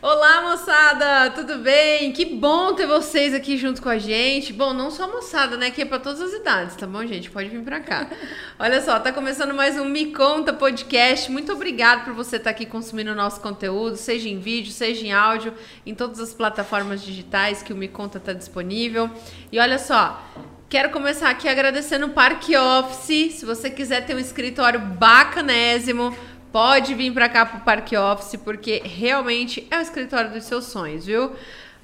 Olá, moçada, tudo bem? Que bom ter vocês aqui junto com a gente. Bom, não só moçada, né? Que é para todas as idades, tá bom, gente? Pode vir para cá. Olha só, tá começando mais um Me Conta podcast. Muito obrigado por você estar tá aqui consumindo o nosso conteúdo, seja em vídeo, seja em áudio, em todas as plataformas digitais que o Me Conta tá disponível. E olha só, Quero começar aqui agradecendo o Parque Office. Se você quiser ter um escritório bacanésimo, pode vir para cá pro Parque Office, porque realmente é o escritório dos seus sonhos, viu?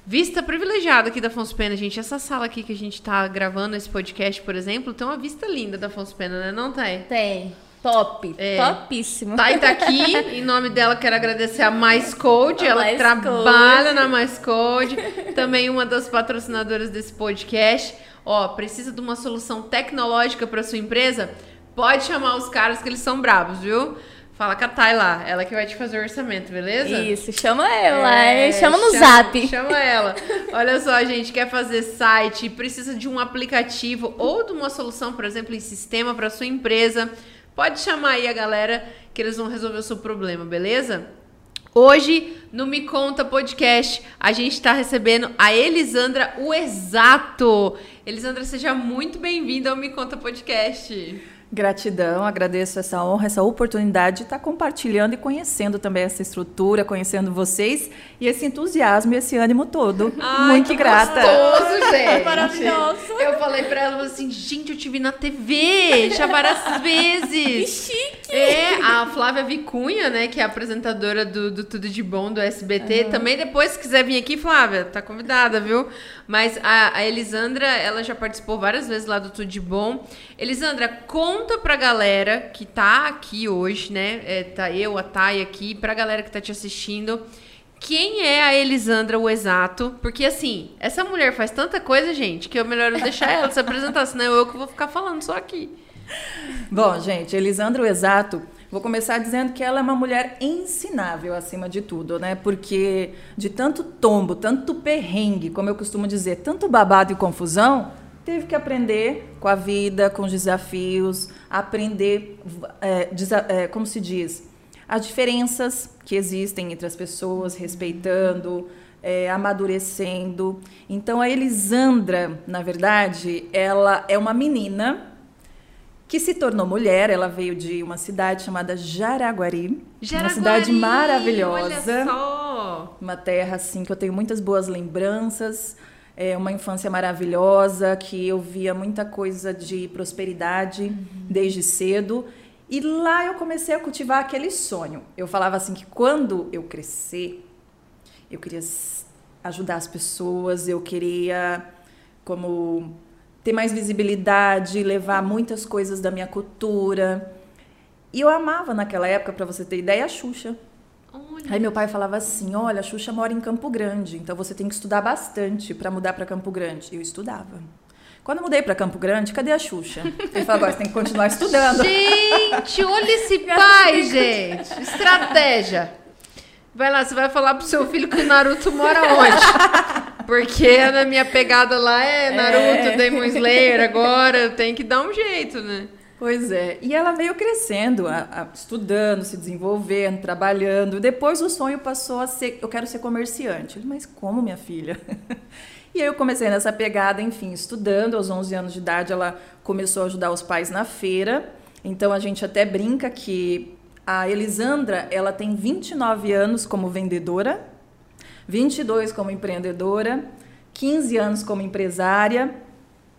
Vista privilegiada aqui da Afonso Pena, gente. Essa sala aqui que a gente tá gravando esse podcast, por exemplo, tem uma vista linda da Afonso Pena, né? Não tem? Tem. Top. É. Topíssimo. Thay tá aqui. em nome dela, quero agradecer a Mais Code. Ela Mais trabalha Code. na Mais Code. Também uma das patrocinadoras desse podcast. Ó, precisa de uma solução tecnológica para sua empresa? Pode chamar os caras que eles são bravos, viu? Fala com a Thay lá, ela que vai te fazer o orçamento, beleza? Isso, chama ela, é, chama no chama, zap. Chama ela. Olha só, gente, quer fazer site, precisa de um aplicativo ou de uma solução, por exemplo, em sistema para sua empresa. Pode chamar aí a galera que eles vão resolver o seu problema, beleza? Hoje, no Me Conta Podcast, a gente está recebendo a Elisandra o Exato. Elisandra, seja muito bem-vinda ao Me Conta Podcast. Gratidão, agradeço essa honra, essa oportunidade de estar compartilhando e conhecendo também essa estrutura, conhecendo vocês e esse entusiasmo e esse ânimo todo. Ai, Muito que grata. Gostoso, gente. Maravilhoso. Eu falei para ela assim, gente, eu te vi na TV já várias vezes. Que chique. É, a Flávia Vicunha, né, que é apresentadora do, do Tudo de Bom do SBT, uhum. também depois se quiser vir aqui, Flávia, tá convidada, viu? Mas a, a Elisandra, ela já participou várias vezes lá do Tudo de Bom. Elisandra, conta pra galera que tá aqui hoje, né? É, tá eu, a Thay aqui, pra galera que tá te assistindo. Quem é a Elisandra o exato? Porque assim, essa mulher faz tanta coisa, gente, que é melhor eu deixar ela se apresentar, senão eu que vou ficar falando só aqui. Bom, gente, Elisandra o exato Vou começar dizendo que ela é uma mulher ensinável acima de tudo, né? Porque de tanto tombo, tanto perrengue, como eu costumo dizer, tanto babado e confusão, teve que aprender com a vida, com os desafios, aprender, é, é, como se diz, as diferenças que existem entre as pessoas, respeitando, é, amadurecendo. Então a Elisandra, na verdade, ela é uma menina que se tornou mulher. Ela veio de uma cidade chamada Jaraguari, Jaraguari uma cidade maravilhosa, olha só. uma terra assim que eu tenho muitas boas lembranças. É uma infância maravilhosa que eu via muita coisa de prosperidade uhum. desde cedo. E lá eu comecei a cultivar aquele sonho. Eu falava assim que quando eu crescer, eu queria ajudar as pessoas, eu queria como ter mais visibilidade, levar muitas coisas da minha cultura. E eu amava naquela época, para você ter ideia, a Xuxa. Olha. Aí meu pai falava assim: "Olha, a Xuxa mora em Campo Grande, então você tem que estudar bastante para mudar para Campo Grande". Eu estudava. Quando eu mudei para Campo Grande, cadê a Xuxa? Ele falou: "Agora você tem que continuar estudando". Gente, olha esse pai, gente. Estratégia. Vai lá, você vai falar pro seu filho que o Naruto mora onde? Porque na minha pegada lá é Naruto, é. Demon Slayer, agora tem que dar um jeito, né? Pois é. E ela veio crescendo, a, a, estudando, se desenvolvendo, trabalhando. Depois o sonho passou a ser: eu quero ser comerciante. Mas como, minha filha? E aí eu comecei nessa pegada, enfim, estudando. Aos 11 anos de idade, ela começou a ajudar os pais na feira. Então a gente até brinca que a Elisandra, ela tem 29 anos como vendedora 22 como empreendedora, 15 anos como empresária,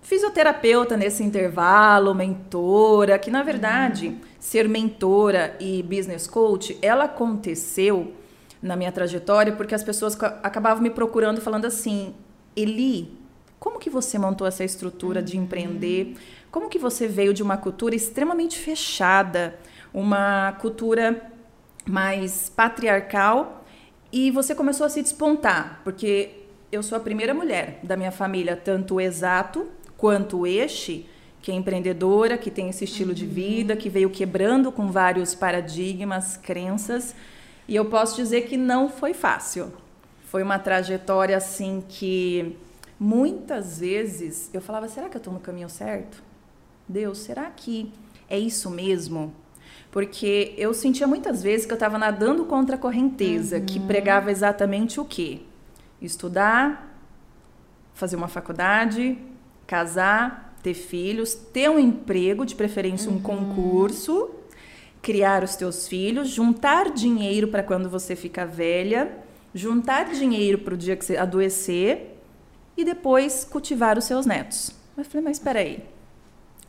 fisioterapeuta nesse intervalo, mentora, que na verdade uhum. ser mentora e business coach, ela aconteceu na minha trajetória porque as pessoas acabavam me procurando falando assim: "Eli, como que você montou essa estrutura uhum. de empreender? Como que você veio de uma cultura extremamente fechada, uma cultura mais patriarcal e você começou a se despontar, porque eu sou a primeira mulher da minha família, tanto exato quanto este, que é empreendedora, que tem esse estilo uhum. de vida, que veio quebrando com vários paradigmas, crenças. E eu posso dizer que não foi fácil. Foi uma trajetória assim que muitas vezes eu falava: será que eu estou no caminho certo? Deus, será que é isso mesmo? Porque eu sentia muitas vezes que eu estava nadando contra a correnteza, uhum. que pregava exatamente o quê? Estudar, fazer uma faculdade, casar, ter filhos, ter um emprego, de preferência um uhum. concurso, criar os teus filhos, juntar dinheiro para quando você ficar velha, juntar dinheiro para o dia que você adoecer e depois cultivar os seus netos. Mas falei, mas espera aí.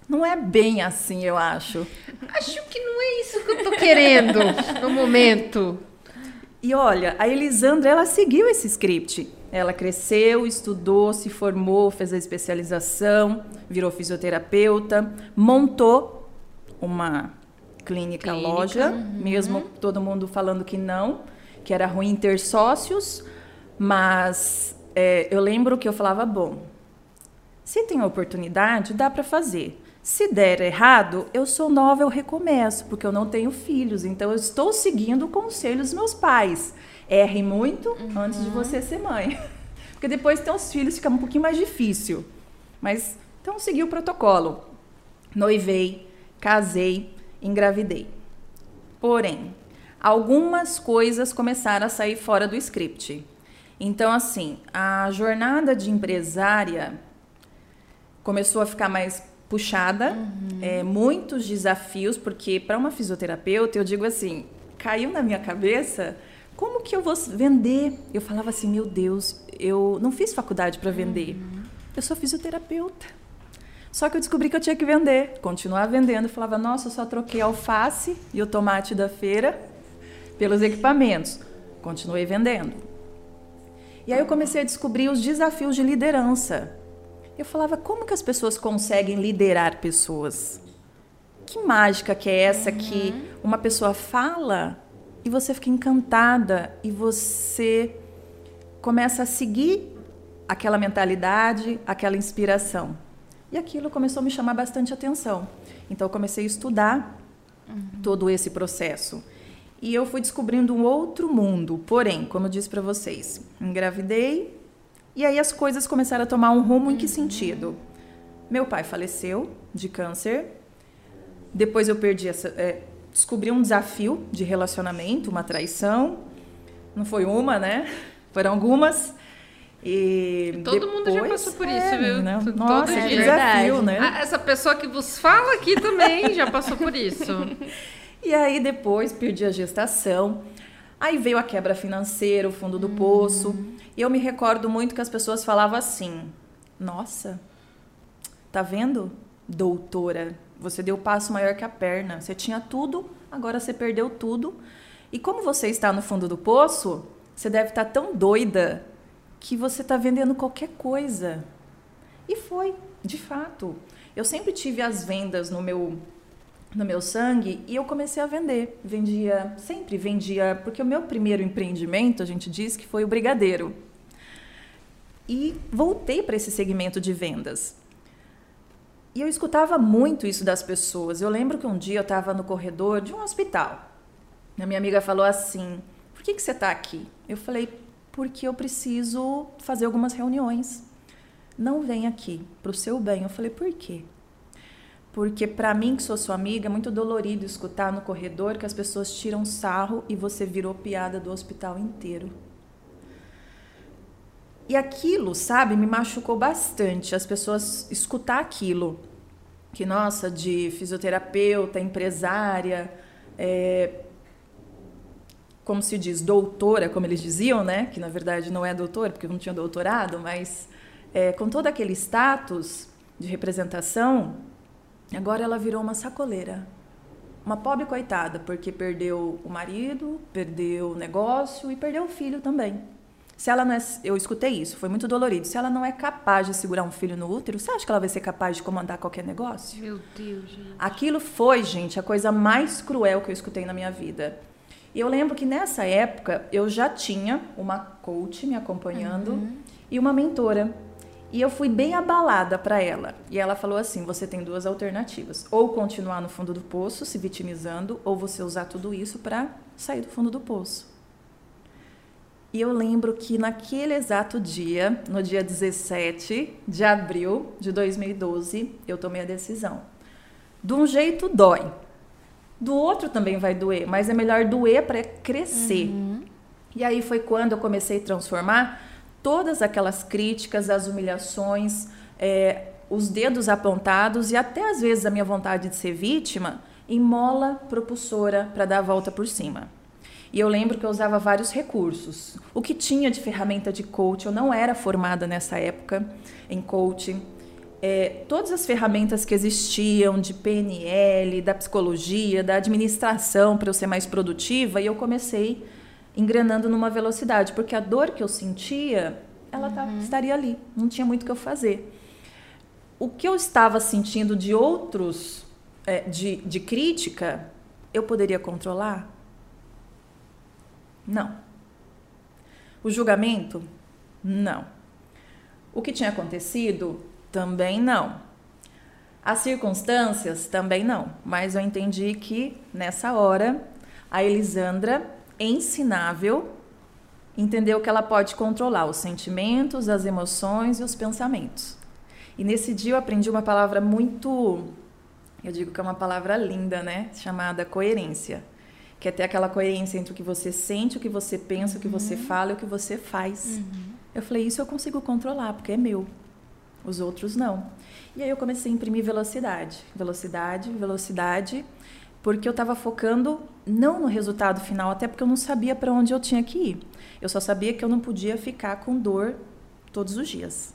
Não é bem assim, eu acho. Acho que não é isso que eu tô querendo no momento. E olha, a Elisandra, ela seguiu esse script. Ela cresceu, estudou, se formou, fez a especialização, virou fisioterapeuta, montou uma clínica, clínica loja, uhum. mesmo todo mundo falando que não, que era ruim ter sócios, mas é, eu lembro que eu falava, bom, se tem oportunidade, dá para fazer. Se der errado, eu sou nova, eu recomeço, porque eu não tenho filhos, então eu estou seguindo o conselho dos meus pais. Erre muito uhum. antes de você ser mãe. Porque depois ter os filhos fica um pouquinho mais difícil. Mas então segui o protocolo. Noivei, casei, engravidei. Porém, algumas coisas começaram a sair fora do script. Então, assim, a jornada de empresária começou a ficar mais puxada, uhum. é, muitos desafios, porque para uma fisioterapeuta, eu digo assim, caiu na minha cabeça como que eu vou vender? Eu falava assim, meu Deus, eu não fiz faculdade para vender. Uhum. Eu sou fisioterapeuta. Só que eu descobri que eu tinha que vender, continuar vendendo. Eu falava, nossa, eu só troquei a alface e o tomate da feira pelos equipamentos. Continuei vendendo. E aí eu comecei a descobrir os desafios de liderança. Eu falava, como que as pessoas conseguem liderar pessoas? Que mágica que é essa uhum. que uma pessoa fala e você fica encantada e você começa a seguir aquela mentalidade, aquela inspiração. E aquilo começou a me chamar bastante atenção. Então eu comecei a estudar uhum. todo esse processo. E eu fui descobrindo um outro mundo. Porém, como eu disse para vocês, engravidei e aí as coisas começaram a tomar um rumo em que sentido? Meu pai faleceu de câncer. Depois eu perdi essa, é, descobri um desafio de relacionamento, uma traição. Não foi uma, né? Foram algumas. E Todo depois, mundo já passou por isso, é, viu? Né? Todo Nossa, dia. É desafio, né? Ah, essa pessoa que vos fala aqui também já passou por isso. e aí depois perdi a gestação. Aí veio a quebra financeira, o fundo do poço. E eu me recordo muito que as pessoas falavam assim: Nossa, tá vendo, doutora? Você deu passo maior que a perna. Você tinha tudo, agora você perdeu tudo. E como você está no fundo do poço, você deve estar tão doida que você está vendendo qualquer coisa. E foi, de fato. Eu sempre tive as vendas no meu no meu sangue e eu comecei a vender. Vendia, sempre vendia, porque o meu primeiro empreendimento, a gente diz que foi o brigadeiro. E voltei para esse segmento de vendas. E eu escutava muito isso das pessoas. Eu lembro que um dia eu estava no corredor de um hospital. A minha amiga falou assim: Por que, que você está aqui? Eu falei: Porque eu preciso fazer algumas reuniões. Não vem aqui, para o seu bem. Eu falei: Por quê? Porque para mim, que sou sua amiga, é muito dolorido escutar no corredor que as pessoas tiram sarro e você virou piada do hospital inteiro. E aquilo, sabe, me machucou bastante. As pessoas escutar aquilo. Que, nossa, de fisioterapeuta, empresária, é, como se diz, doutora, como eles diziam, né? Que na verdade não é doutora, porque não tinha doutorado, mas é, com todo aquele status de representação, agora ela virou uma sacoleira. Uma pobre coitada, porque perdeu o marido, perdeu o negócio e perdeu o filho também. Se ela não é, eu escutei isso, foi muito dolorido. Se ela não é capaz de segurar um filho no útero, você acha que ela vai ser capaz de comandar qualquer negócio? Meu Deus, gente. Aquilo foi, gente, a coisa mais cruel que eu escutei na minha vida. E eu lembro que nessa época eu já tinha uma coach me acompanhando uhum. e uma mentora. E eu fui bem abalada para ela. E ela falou assim: você tem duas alternativas. Ou continuar no fundo do poço, se vitimizando, ou você usar tudo isso para sair do fundo do poço. E eu lembro que naquele exato dia, no dia 17 de abril de 2012, eu tomei a decisão. De um jeito dói. Do outro também vai doer, mas é melhor doer para crescer. Uhum. E aí foi quando eu comecei a transformar todas aquelas críticas, as humilhações, é, os dedos apontados e até às vezes a minha vontade de ser vítima em mola propulsora para dar a volta por cima. E eu lembro que eu usava vários recursos. O que tinha de ferramenta de coach, eu não era formada nessa época em coaching. É, todas as ferramentas que existiam de PNL, da psicologia, da administração para eu ser mais produtiva, e eu comecei engrenando numa velocidade, porque a dor que eu sentia, ela tá, uhum. estaria ali, não tinha muito o que eu fazer. O que eu estava sentindo de outros, é, de, de crítica, eu poderia controlar? Não. O julgamento? Não. O que tinha acontecido? Também não. As circunstâncias? Também não. Mas eu entendi que nessa hora a Elisandra, ensinável, entendeu que ela pode controlar os sentimentos, as emoções e os pensamentos. E nesse dia eu aprendi uma palavra muito, eu digo que é uma palavra linda, né? Chamada coerência que é ter aquela coerência entre o que você sente, o que você pensa, o que você uhum. fala e o que você faz. Uhum. Eu falei, isso eu consigo controlar, porque é meu. Os outros não. E aí eu comecei a imprimir velocidade, velocidade, velocidade, porque eu estava focando não no resultado final, até porque eu não sabia para onde eu tinha que ir. Eu só sabia que eu não podia ficar com dor todos os dias.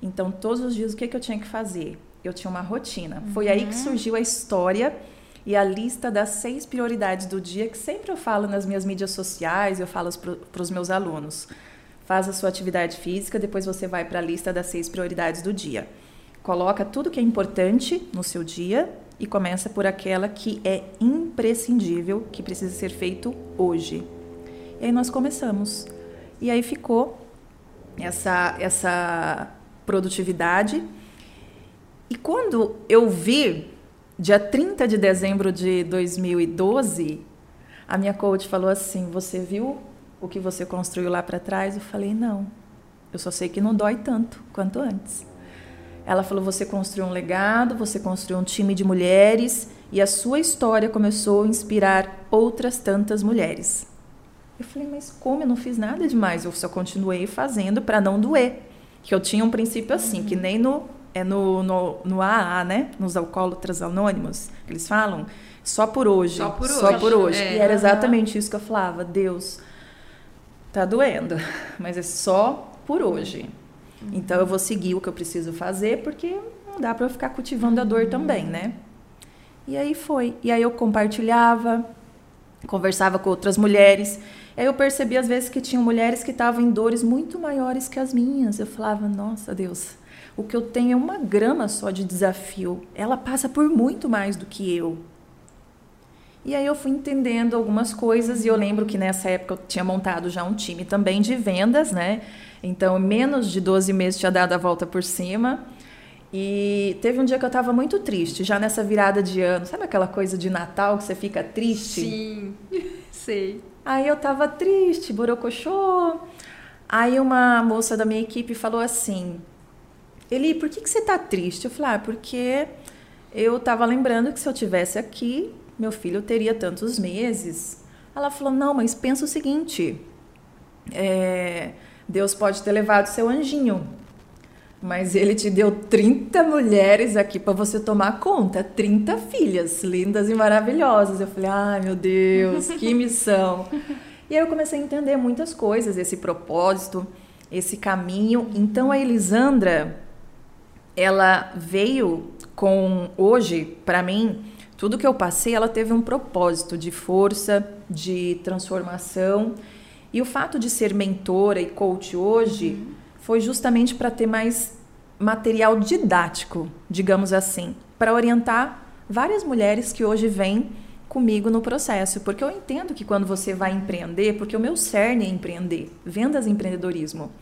Então, todos os dias, o que, que eu tinha que fazer? Eu tinha uma rotina. Uhum. Foi aí que uhum. surgiu a história e a lista das seis prioridades do dia, que sempre eu falo nas minhas mídias sociais, eu falo para os meus alunos. Faz a sua atividade física, depois você vai para a lista das seis prioridades do dia. Coloca tudo que é importante no seu dia e começa por aquela que é imprescindível, que precisa ser feito hoje. E aí nós começamos. E aí ficou essa, essa produtividade. E quando eu vi dia 30 de dezembro de 2012, a minha coach falou assim: Você viu o que você construiu lá para trás? Eu falei: Não. Eu só sei que não dói tanto quanto antes. Ela falou: Você construiu um legado, você construiu um time de mulheres e a sua história começou a inspirar outras tantas mulheres. Eu falei: Mas como eu não fiz nada demais? Eu só continuei fazendo para não doer. Que eu tinha um princípio assim, que nem no é no, no, no AA, né? Nos alcoólatras anônimos, eles falam, só por hoje. Só por só hoje. Por hoje. É. E era exatamente isso que eu falava, Deus, tá doendo, mas é só por hoje. Uhum. Então eu vou seguir o que eu preciso fazer, porque não dá para eu ficar cultivando a dor uhum. também, né? E aí foi. E aí eu compartilhava, conversava com outras mulheres. Aí eu percebi às vezes que tinham mulheres que estavam em dores muito maiores que as minhas. Eu falava, nossa Deus, o que eu tenho é uma grama só de desafio. Ela passa por muito mais do que eu. E aí eu fui entendendo algumas coisas e eu lembro que nessa época eu tinha montado já um time também de vendas, né? Então, menos de 12 meses tinha dado a volta por cima. E teve um dia que eu estava muito triste, já nessa virada de ano. Sabe aquela coisa de Natal que você fica triste? Sim, sei. Aí eu estava triste, borocochô. Aí uma moça da minha equipe falou assim: Eli, por que, que você está triste? Eu falei, ah, porque eu estava lembrando que se eu tivesse aqui, meu filho teria tantos meses. Ela falou, não, mas pensa o seguinte, é, Deus pode ter levado seu anjinho, mas ele te deu 30 mulheres aqui para você tomar conta, 30 filhas lindas e maravilhosas. Eu falei, ai meu Deus, que missão. e aí eu comecei a entender muitas coisas, esse propósito, esse caminho. Então a Elisandra, ela veio com hoje para mim tudo que eu passei ela teve um propósito de força de transformação e o fato de ser mentora e coach hoje uhum. foi justamente para ter mais material didático digamos assim para orientar várias mulheres que hoje vêm comigo no processo, porque eu entendo que quando você vai empreender, porque o meu cerne é empreender, vendas e empreendedorismo.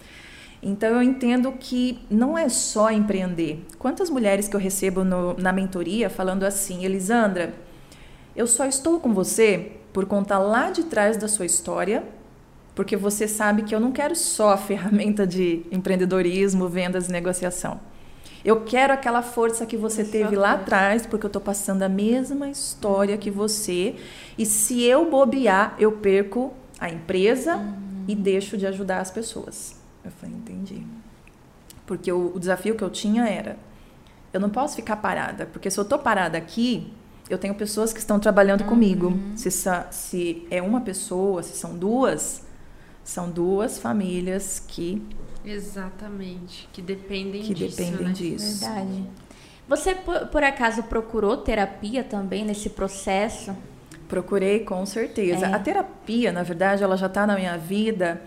Então eu entendo que não é só empreender. Quantas mulheres que eu recebo no, na mentoria falando assim, Elisandra, eu só estou com você por conta lá de trás da sua história, porque você sabe que eu não quero só a ferramenta de empreendedorismo, vendas e negociação. Eu quero aquela força que você teve lá atrás, porque eu estou passando a mesma história que você. E se eu bobear, eu perco a empresa uhum. e deixo de ajudar as pessoas. Eu falei, entendi. Porque o, o desafio que eu tinha era: eu não posso ficar parada, porque se eu estou parada aqui, eu tenho pessoas que estão trabalhando uhum. comigo. Se, se é uma pessoa, se são duas, são duas famílias que Exatamente, que dependem que disso. dependem né? disso. Verdade. Você, por, por, acaso, procurou terapia também nesse processo? Procurei, com certeza. É. A terapia, na verdade, ela já está na minha vida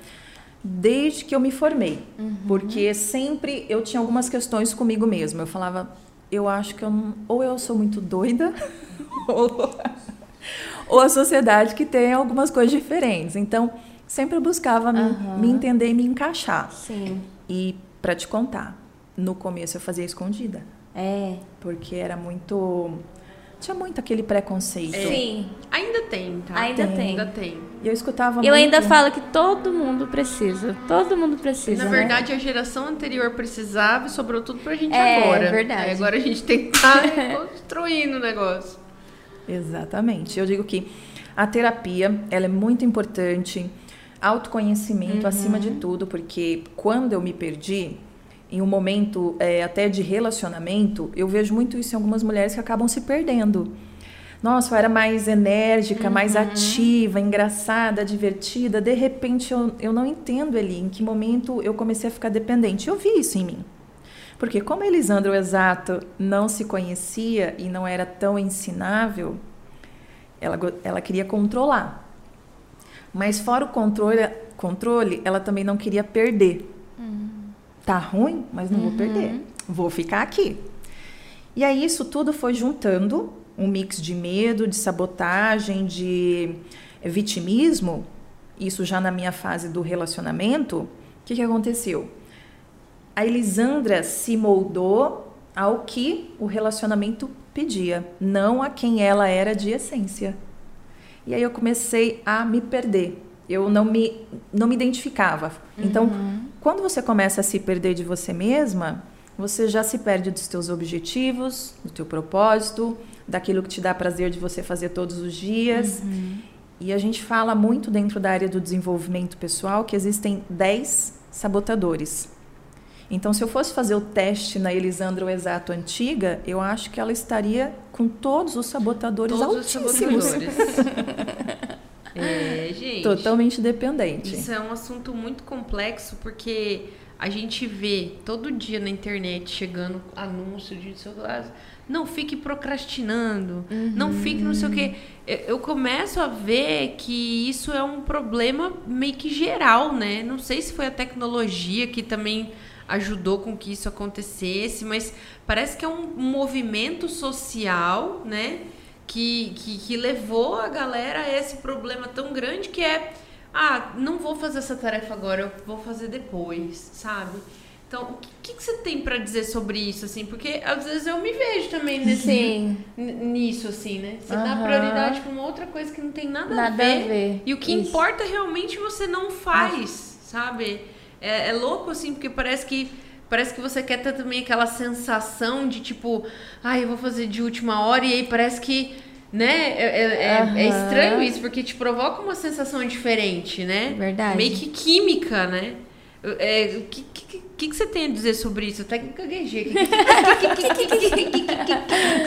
desde que eu me formei. Uhum. Porque sempre eu tinha algumas questões comigo mesma. Eu falava, eu acho que eu não, ou eu sou muito doida, ou, ou a sociedade que tem algumas coisas diferentes. Então, sempre eu buscava uhum. me, me, entender e me encaixar. Sim. E para te contar, no começo eu fazia escondida. É. Porque era muito. Tinha muito aquele preconceito. É. Sim. Ainda tem, tá? Ainda tem. Ainda tem. E eu escutava Eu muito... ainda falo que todo mundo precisa. Todo mundo precisa. Na né? verdade, a geração anterior precisava e sobrou tudo pra gente é, agora. É verdade. Aí agora a gente tem que estar construindo o negócio. Exatamente. Eu digo que a terapia, ela é muito importante autoconhecimento uhum. acima de tudo, porque quando eu me perdi, em um momento é, até de relacionamento, eu vejo muito isso em algumas mulheres que acabam se perdendo. Nossa, eu era mais enérgica, uhum. mais ativa, engraçada, divertida. De repente, eu, eu não entendo ali em que momento eu comecei a ficar dependente. Eu vi isso em mim. Porque como Elisandro Exato não se conhecia e não era tão ensinável, ela, ela queria controlar. Mas fora o controle, controle ela também não queria perder. Uhum. Tá ruim, mas não uhum. vou perder. Vou ficar aqui. E aí isso tudo foi juntando um mix de medo, de sabotagem, de vitimismo. Isso já na minha fase do relacionamento. O que, que aconteceu? A Elisandra se moldou ao que o relacionamento pedia, não a quem ela era de essência. E aí eu comecei a me perder. Eu não me, não me identificava. Então, uhum. quando você começa a se perder de você mesma, você já se perde dos teus objetivos, do teu propósito, daquilo que te dá prazer de você fazer todos os dias. Uhum. E a gente fala muito dentro da área do desenvolvimento pessoal que existem 10 sabotadores. Então, se eu fosse fazer o teste na Elisandra o Exato antiga, eu acho que ela estaria com todos os sabotadores todos altíssimos. Os sabotadores. é, gente. Totalmente dependente. Isso é um assunto muito complexo porque a gente vê todo dia na internet chegando anúncio de celular. Não fique procrastinando, uhum. não fique não sei o quê. Eu começo a ver que isso é um problema meio que geral, né? Não sei se foi a tecnologia que também ajudou com que isso acontecesse, mas parece que é um movimento social, né? Que, que, que levou a galera a esse problema tão grande que é ah, não vou fazer essa tarefa agora, eu vou fazer depois, sabe? Então, o que, que você tem para dizer sobre isso, assim? Porque às vezes eu me vejo também nesse, Sim. nisso, assim, né? Você uhum. dá prioridade para uma outra coisa que não tem nada, nada a, ver, a, ver, E o que isso. importa realmente você não faz, ah. sabe? É, é louco, assim, porque parece que parece que você quer ter também aquela sensação de tipo, ai, ah, eu vou fazer de última hora, e aí parece que, né, é, uhum. é, estranho isso, porque te provoca uma sensação diferente, né? Verdade. Meio que química, né? É, o que, que, que, que, você tem a dizer sobre isso? Até que gaguejei. O que,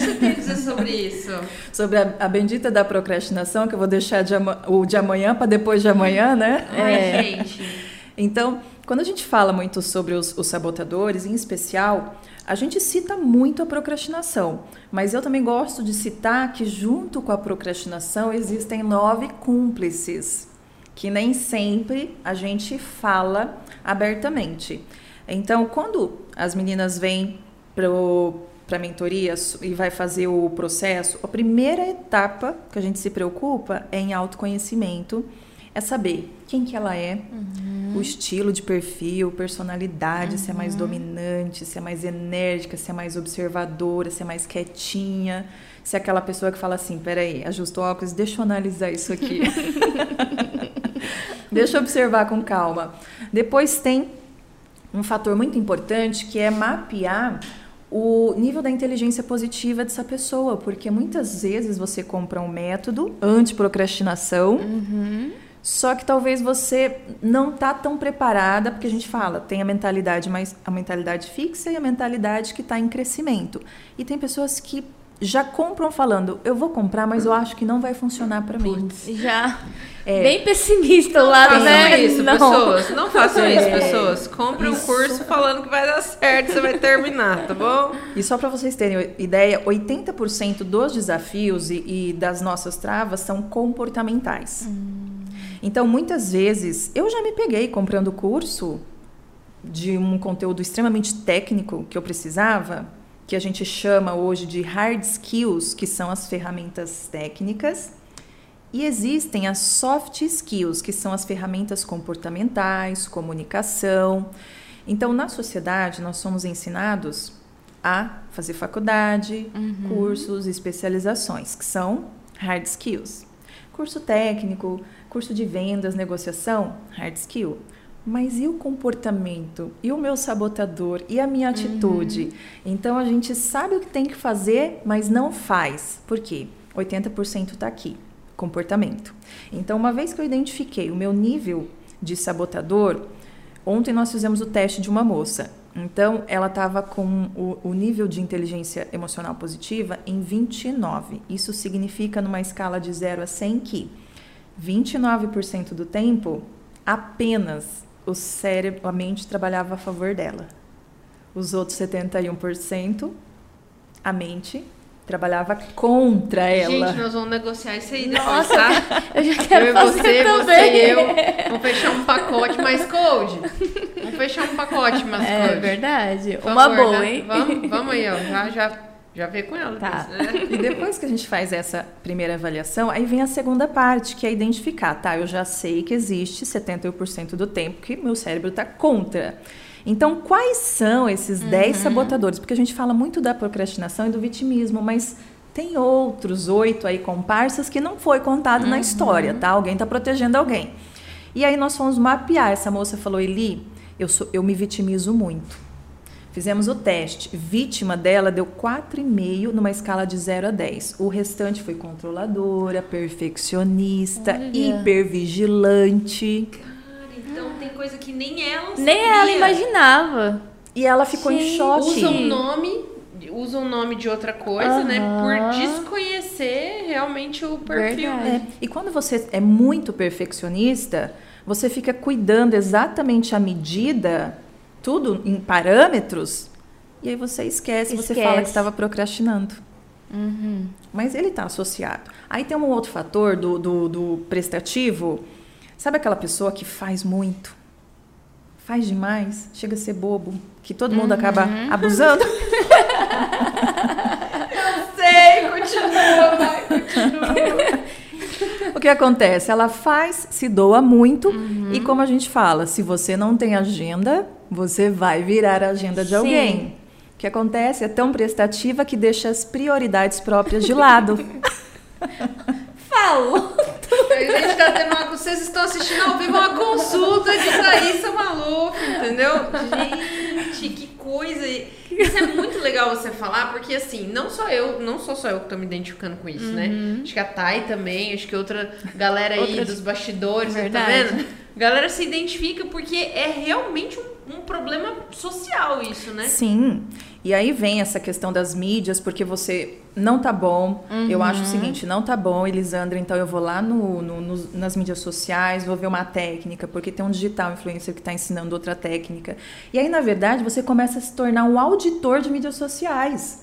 você tem a dizer sobre isso? Sobre a, a, bendita da procrastinação, que eu vou deixar de, o de amanhã para depois de amanhã, né? Ai, é. gente. Então, quando a gente fala muito sobre os, os, sabotadores, em especial, a gente cita muito a procrastinação, mas eu também gosto de citar que, junto com a procrastinação, existem nove cúmplices, que nem sempre a gente fala abertamente. Então, quando as meninas vêm para a mentoria e vai fazer o processo, a primeira etapa que a gente se preocupa é em autoconhecimento é saber quem que ela é, uhum. o estilo de perfil, personalidade, uhum. se é mais uhum. dominante, se é mais enérgica, se é mais observadora, se é mais quietinha, se é aquela pessoa que fala assim, peraí, ajusta o óculos, deixa eu analisar isso aqui. deixa eu observar com calma. Depois tem um fator muito importante que é mapear o nível da inteligência positiva dessa pessoa, porque muitas vezes você compra um método anti-procrastinação, Uhum. Só que talvez você não tá tão preparada, porque a gente fala, tem a mentalidade mais a mentalidade fixa e a mentalidade que está em crescimento. E tem pessoas que já compram falando, eu vou comprar, mas eu acho que não vai funcionar para mim. Já. É. Bem pessimista o Não lado, façam né? isso, não. pessoas. Não façam isso, É. pessoas. Compre um Isso. curso falando que vai dar certo, você vai terminar, tá bom? E só para vocês terem ideia, 80% dos desafios e, e das nossas travas são comportamentais. Então, muitas vezes, eu já me peguei comprando curso de um conteúdo extremamente técnico que eu precisava, que a gente chama hoje de hard skills, que são as ferramentas técnicas. E existem as soft skills, que são as ferramentas comportamentais, comunicação. Então, na sociedade, nós somos ensinados a fazer faculdade, cursos, especializações, que são hard skills. Curso técnico, curso de vendas, negociação, hard skill. Mas e o comportamento? E o meu sabotador? E a minha atitude? Então a gente sabe o que tem que fazer, mas não faz. Por quê? 80% está aqui, comportamento. Então, uma vez que eu identifiquei o meu nível de sabotador, ontem nós fizemos o teste de uma moça. Então, ela estava com o, o nível de inteligência emocional positiva em 29. Isso significa, numa escala de 0 a 100, que 29% do tempo, apenas o cérebro, a mente trabalhava a favor dela. Os outros 71%, a mente trabalhava contra ela. Gente, nós vamos negociar isso aí depois, Nossa, tá? Eu já Eu quero e fazer você, também. você e eu. Vamos fechar um pacote mais cold. Vamos fechar um pacote mais É cold. verdade. Por Uma favor, boa, né? hein? Vamos, vamos aí, ó. Já, já, já vê com ela. Tá. né? E depois que a gente faz essa primeira avaliação, aí vem a segunda parte, que é identificar, tá? Eu já sei que existe 71% do tempo que meu cérebro está contra. Então, quais são esses 10 sabotadores? Porque a gente fala muito da procrastinação e do vitimismo, mas tem outros oito aí comparsas que não foi contado na história, tá? Alguém está protegendo alguém. E aí nós fomos mapear. Essa moça falou, Eli, eu, sou, eu me vitimizo muito. Fizemos o teste. Vítima dela deu 4,5 numa escala de 0 a 10. O restante foi controladora, perfeccionista, Olha. hipervigilante. Cara, então tem coisa que nem ela Nem sabia. ela imaginava. E ela ficou em choque. Usa um nome, usa um nome de outra coisa, né? Por desconhecer realmente o perfil. É, E quando você é muito perfeccionista, você fica cuidando exatamente a medida, tudo em parâmetros, e aí você esquece, você fala que Esquece. estava procrastinando. Mas ele está associado. Aí tem um outro fator do, do, do prestativo. Sabe aquela pessoa que faz muito? Faz demais, chega a ser bobo, que todo mundo acaba abusando. Sei, continua, vai, continua. O que acontece? Ela faz, se doa muito, Uhum. e como a gente fala, se você não tem agenda, você vai virar a agenda de Sim. alguém. O que acontece? É tão prestativa que deixa as prioridades próprias de lado. Falou. A gente tá tendo uma, vocês estão assistindo ao vivo uma consulta de Thaísa Maluf, entendeu? Gente, que coisa. Isso é muito legal você falar, porque assim, não só eu, não sou só eu que tô me identificando com isso, né? Acho que a Thay também, acho que outra galera aí Outras- dos bastidores, tá Verdade. vendo? Galera se identifica porque é realmente um, um problema social isso, né? Sim. E aí vem essa questão das mídias, porque você não tá bom. Eu acho o seguinte, não tá bom, Elisandra, então eu vou lá no, no- nos- nas mídias sociais, vou ver uma técnica, porque tem um digital influencer que está ensinando outra técnica. E aí, na verdade, você começa a se tornar um auditor de mídias sociais.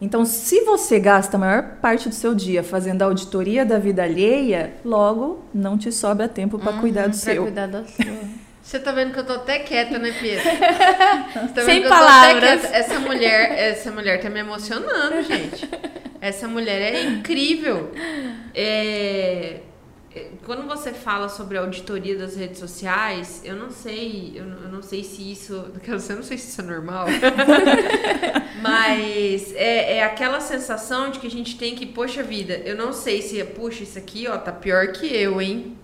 Então, se você gasta a maior parte do seu dia fazendo auditoria da vida alheia, logo não te sobra tempo para cuidar do Pra seu. cuidar da sua. Você tá vendo que eu tô até quieta, né, Pietro? Você tá Sem palavras. Essa mulher, essa mulher tá me emocionando, gente. Essa mulher é incrível. É, é, Quando você fala sobre a auditoria das redes sociais, eu não sei, eu não, eu não sei se isso, eu não sei se isso é normal, mas é, é aquela sensação de que a gente tem que, poxa vida, eu não sei se, puxa, isso aqui, ó, tá pior que eu, hein?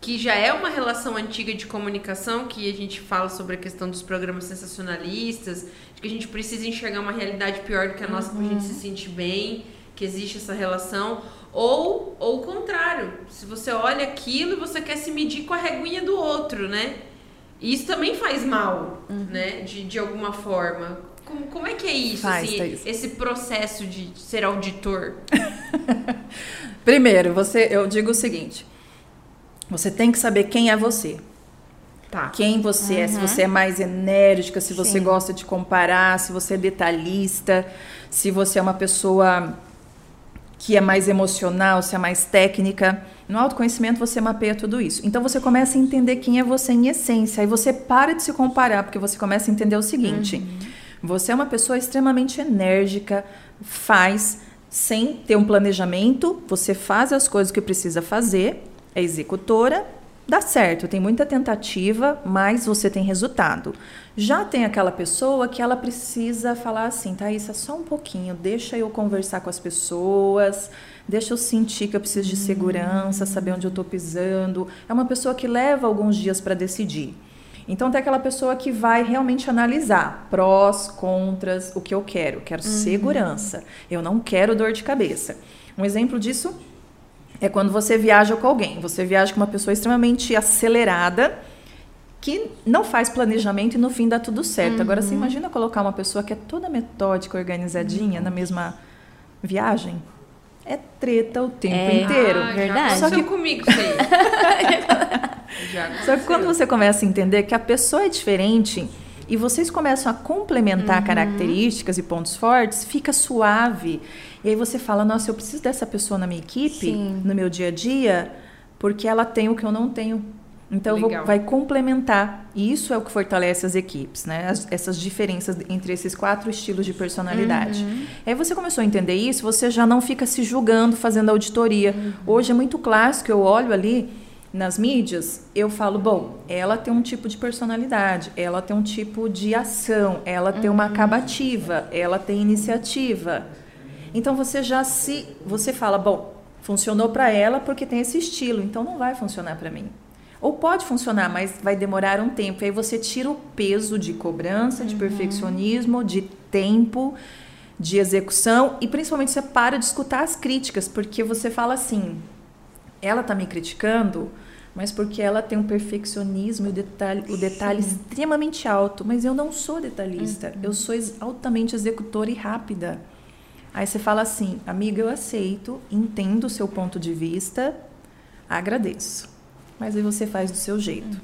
Que já é uma relação antiga de comunicação, que a gente fala sobre a questão dos programas sensacionalistas, de que a gente precisa enxergar uma realidade pior do que a nossa uhum. pra gente se sentir bem, que existe essa relação, ou, ou o contrário, se você olha aquilo e você quer se medir com a reguinha do outro, né? Isso também faz mal, uhum. né? De, de alguma forma. Como, como é que é isso, faz, assim, esse processo de ser auditor? Primeiro, você, eu digo o seguinte: você tem que saber quem é você. Tá. Quem você uhum. é, se você é mais enérgica, se você Sim. gosta de comparar, se você é detalhista, se você é uma pessoa que é mais emocional, se é mais técnica. No autoconhecimento você mapeia tudo isso. Então você começa a entender quem é você em essência. Aí você para de se comparar, porque você começa a entender o seguinte: uhum. você é uma pessoa extremamente enérgica, faz sem ter um planejamento, você faz as coisas que precisa fazer, é executora, dá certo, tem muita tentativa, mas você tem resultado. Já tem aquela pessoa que ela precisa falar assim, Thaís, é só um pouquinho, deixa eu conversar com as pessoas, deixa eu sentir que eu preciso de segurança, saber onde eu estou pisando. É uma pessoa que leva alguns dias para decidir. Então tem aquela pessoa que vai realmente analisar prós, contras, o que eu quero. Quero uhum. segurança. Eu não quero dor de cabeça. Um exemplo disso é quando você viaja com alguém. Você viaja com uma pessoa extremamente acelerada que não faz planejamento e no fim dá tudo certo. Uhum. Agora você imagina colocar uma pessoa que é toda metódica, organizadinha uhum. na mesma viagem? É treta o tempo é. inteiro. Ah, verdade. Só que comigo. Só que quando você começa a entender que a pessoa é diferente e vocês começam a complementar uhum. características e pontos fortes, fica suave. E aí você fala, nossa, eu preciso dessa pessoa na minha equipe, Sim. no meu dia a dia, porque ela tem o que eu não tenho. Então vou, vai complementar. E isso é o que fortalece as equipes, né? As, essas diferenças entre esses quatro estilos de personalidade. Uhum. Aí você começou a entender isso, você já não fica se julgando fazendo auditoria. Uhum. Hoje é muito clássico, eu olho ali nas mídias, eu falo, bom, ela tem um tipo de personalidade, ela tem um tipo de ação, ela tem uma uhum. acabativa, ela tem iniciativa. Então você já se você fala, bom, funcionou para ela porque tem esse estilo, então não vai funcionar para mim. Ou pode funcionar, mas vai demorar um tempo. E aí você tira o peso de cobrança, de uhum. perfeccionismo, de tempo, de execução e principalmente você para de escutar as críticas, porque você fala assim: ela tá me criticando, mas porque ela tem um perfeccionismo e o detalhe, o detalhe extremamente alto, mas eu não sou detalhista, uhum. eu sou altamente executora e rápida. Aí você fala assim, amiga, eu aceito, entendo o seu ponto de vista, agradeço. Mas aí você faz do seu jeito.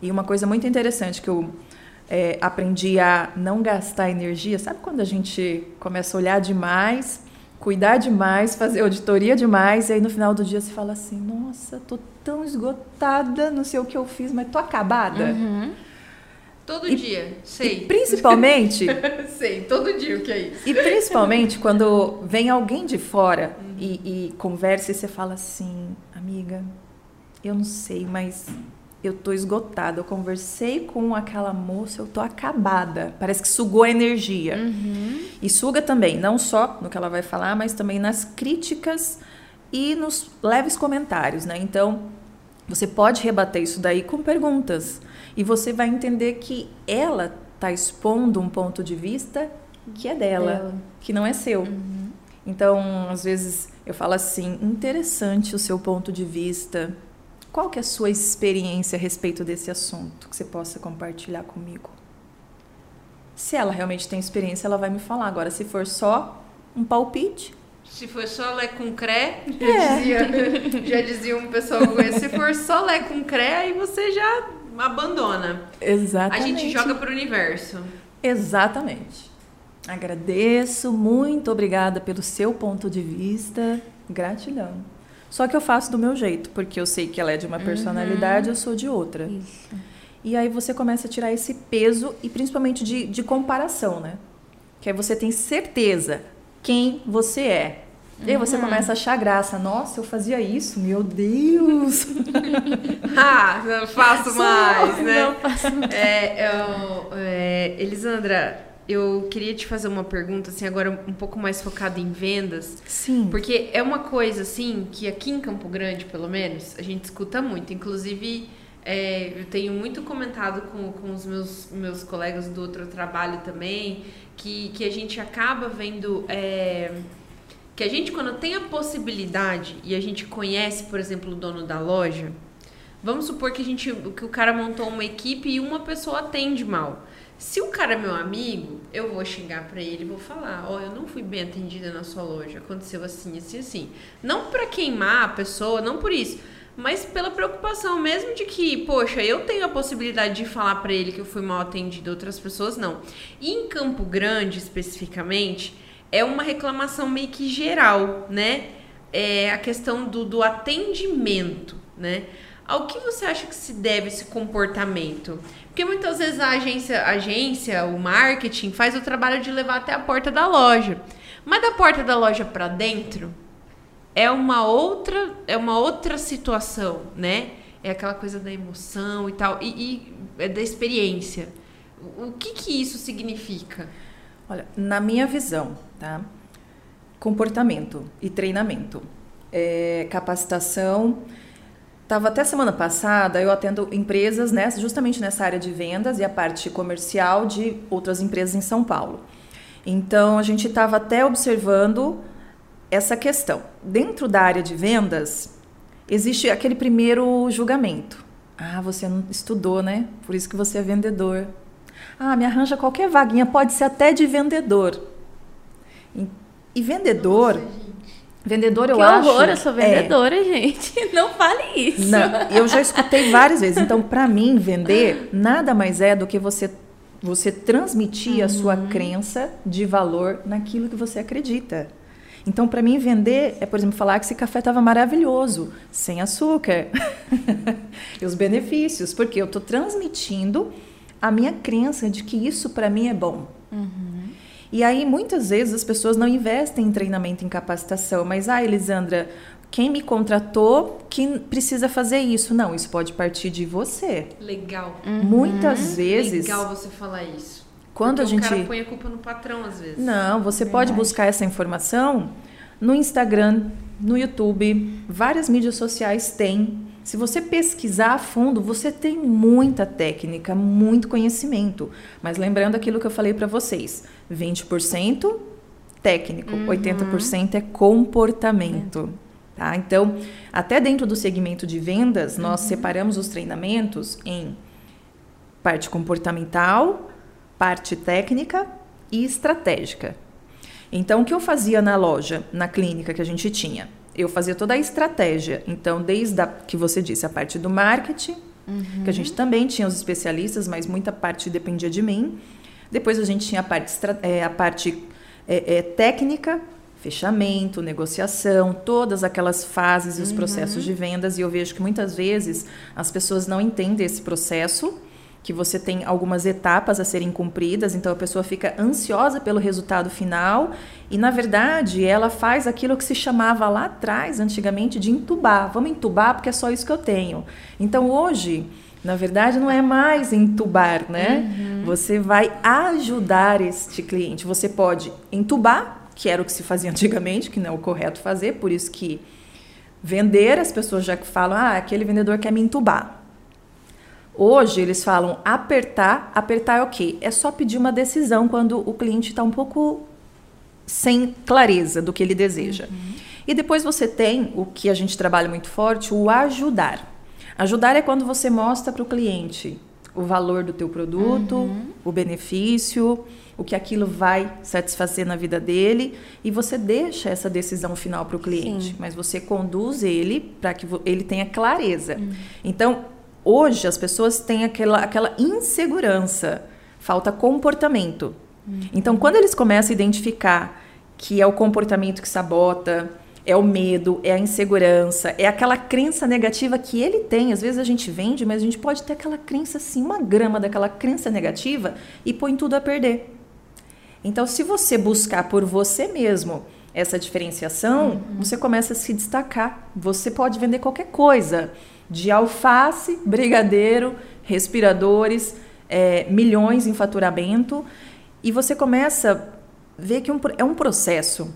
E uma coisa muito interessante que eu é, aprendi a não gastar energia, sabe quando a gente começa a olhar demais, cuidar demais, fazer auditoria demais, e aí no final do dia você fala assim, nossa, tô tão esgotada, não sei o que eu fiz, mas tô acabada. Uhum. Todo e, dia, sei. Principalmente. sei, todo dia o que é isso. E principalmente quando vem alguém de fora uhum. e, e conversa e você fala assim, amiga, eu não sei, mas eu tô esgotada. Eu conversei com aquela moça, eu tô acabada. Parece que sugou a energia. Uhum. E suga também, não só no que ela vai falar, mas também nas críticas e nos leves comentários, né? Então, você pode rebater isso daí com perguntas. E você vai entender que ela está expondo um ponto de vista que é dela, dela. que não é seu. Uhum. Então, às vezes eu falo assim, interessante o seu ponto de vista. Qual que é a sua experiência a respeito desse assunto que você possa compartilhar comigo? Se ela realmente tem experiência, ela vai me falar. Agora, se for só um palpite, se for só lé com cré, é. já, dizia, já dizia um pessoal se for só lé com cré, aí você já abandona. Exatamente. A gente joga para o universo. Exatamente. Agradeço, muito obrigada pelo seu ponto de vista. Gratidão. Só que eu faço do meu jeito, porque eu sei que ela é de uma uhum. personalidade, uhum. eu sou de outra. Isso. E aí você começa a tirar esse peso e principalmente de, de comparação, né? Que aí você tem certeza quem você é. E aí você uhum. começa a achar graça. Nossa, eu fazia isso, meu Deus! ah, não faço mais, né? Não faço mais. É, eu, é, Elisandra, eu queria te fazer uma pergunta, assim, agora um pouco mais focada em vendas. Sim. Porque é uma coisa, assim, que aqui em Campo Grande, pelo menos, a gente escuta muito. Inclusive, é, eu tenho muito comentado com, com os meus, meus colegas do outro trabalho também, que, que a gente acaba vendo. É, que a gente, quando tem a possibilidade e a gente conhece, por exemplo, o dono da loja, vamos supor que, a gente, que o cara montou uma equipe e uma pessoa atende mal. Se o cara é meu amigo, eu vou xingar para ele, vou falar, ó, oh, eu não fui bem atendida na sua loja, aconteceu assim, assim, assim. Não para queimar a pessoa, não por isso, mas pela preocupação mesmo de que, poxa, eu tenho a possibilidade de falar para ele que eu fui mal atendida, outras pessoas não. E em Campo Grande, especificamente, é uma reclamação meio que geral, né? É a questão do, do atendimento, né? Ao que você acha que se deve esse comportamento? Porque muitas vezes a agência, a agência, o marketing faz o trabalho de levar até a porta da loja. Mas da porta da loja para dentro é uma outra, é uma outra situação, né? É aquela coisa da emoção e tal e, e é da experiência. O que que isso significa? Olha, na minha visão, tá? Comportamento e treinamento, é, capacitação Tava até semana passada, eu atendo empresas né, justamente nessa área de vendas e a parte comercial de outras empresas em São Paulo. Então, a gente estava até observando essa questão. Dentro da área de vendas, existe aquele primeiro julgamento. Ah, você não estudou, né? Por isso que você é vendedor. Ah, me arranja qualquer vaguinha, pode ser até de vendedor. E, e vendedor. Nossa, Vendedor, eu que acho. Horror, eu sou vendedora, é... gente. Não fale isso. Não, eu já escutei várias vezes. Então, para mim, vender nada mais é do que você você transmitir uhum. a sua uhum. crença de valor naquilo que você acredita. Então, para mim, vender é, por exemplo, falar que esse café estava maravilhoso, sem açúcar. e os benefícios, porque eu estou transmitindo a minha crença de que isso para mim é bom. Uhum. E aí, muitas vezes, as pessoas não investem em treinamento, em capacitação. Mas, ah, Elisandra, quem me contratou que precisa fazer isso? Não, isso pode partir de você. Legal. Uhum. Muitas vezes. Legal você falar isso. Quando Porque a gente. O cara põe a culpa no patrão, às vezes. Não, você Verdade. pode buscar essa informação no Instagram, no YouTube, várias mídias sociais têm. Se você pesquisar a fundo, você tem muita técnica, muito conhecimento. Mas lembrando aquilo que eu falei para vocês: 20% técnico, uhum. 80% é comportamento. Tá? Então, até dentro do segmento de vendas, nós uhum. separamos os treinamentos em parte comportamental, parte técnica e estratégica. Então, o que eu fazia na loja, na clínica que a gente tinha? Eu fazia toda a estratégia. Então, desde a que você disse, a parte do marketing, uhum. que a gente também tinha os especialistas, mas muita parte dependia de mim. Depois a gente tinha a parte, é, a parte é, é, técnica, fechamento, negociação, todas aquelas fases e os uhum. processos de vendas. E eu vejo que muitas vezes as pessoas não entendem esse processo, que você tem algumas etapas a serem cumpridas, então a pessoa fica ansiosa pelo resultado final e, na verdade, ela faz aquilo que se chamava lá atrás, antigamente, de entubar. Vamos entubar porque é só isso que eu tenho. Então, hoje na verdade, não é mais entubar, né? Uhum. Você vai ajudar este cliente. Você pode entubar, que era o que se fazia antigamente, que não é o correto fazer, por isso que vender, as pessoas já falam, ah, aquele vendedor quer me entubar. Hoje eles falam apertar. Apertar é o quê? É só pedir uma decisão quando o cliente está um pouco sem clareza do que ele deseja. Uhum. E depois você tem o que a gente trabalha muito forte, o ajudar. Ajudar é quando você mostra para o cliente o valor do teu produto, uhum. o benefício, o que aquilo vai satisfazer na vida dele e você deixa essa decisão final para o cliente, Sim. mas você conduz ele para que ele tenha clareza. Uhum. Então, hoje as pessoas têm aquela, aquela insegurança, falta comportamento. Uhum. Então, quando eles começam a identificar que é o comportamento que sabota, é o medo, é a insegurança, é aquela crença negativa que ele tem. Às vezes a gente vende, mas a gente pode ter aquela crença assim, uma grama daquela crença negativa e põe tudo a perder. Então, se você buscar por você mesmo essa diferenciação, uhum. você começa a se destacar. Você pode vender qualquer coisa, de alface, brigadeiro, respiradores, é, milhões em faturamento E você começa a ver que um, é um processo.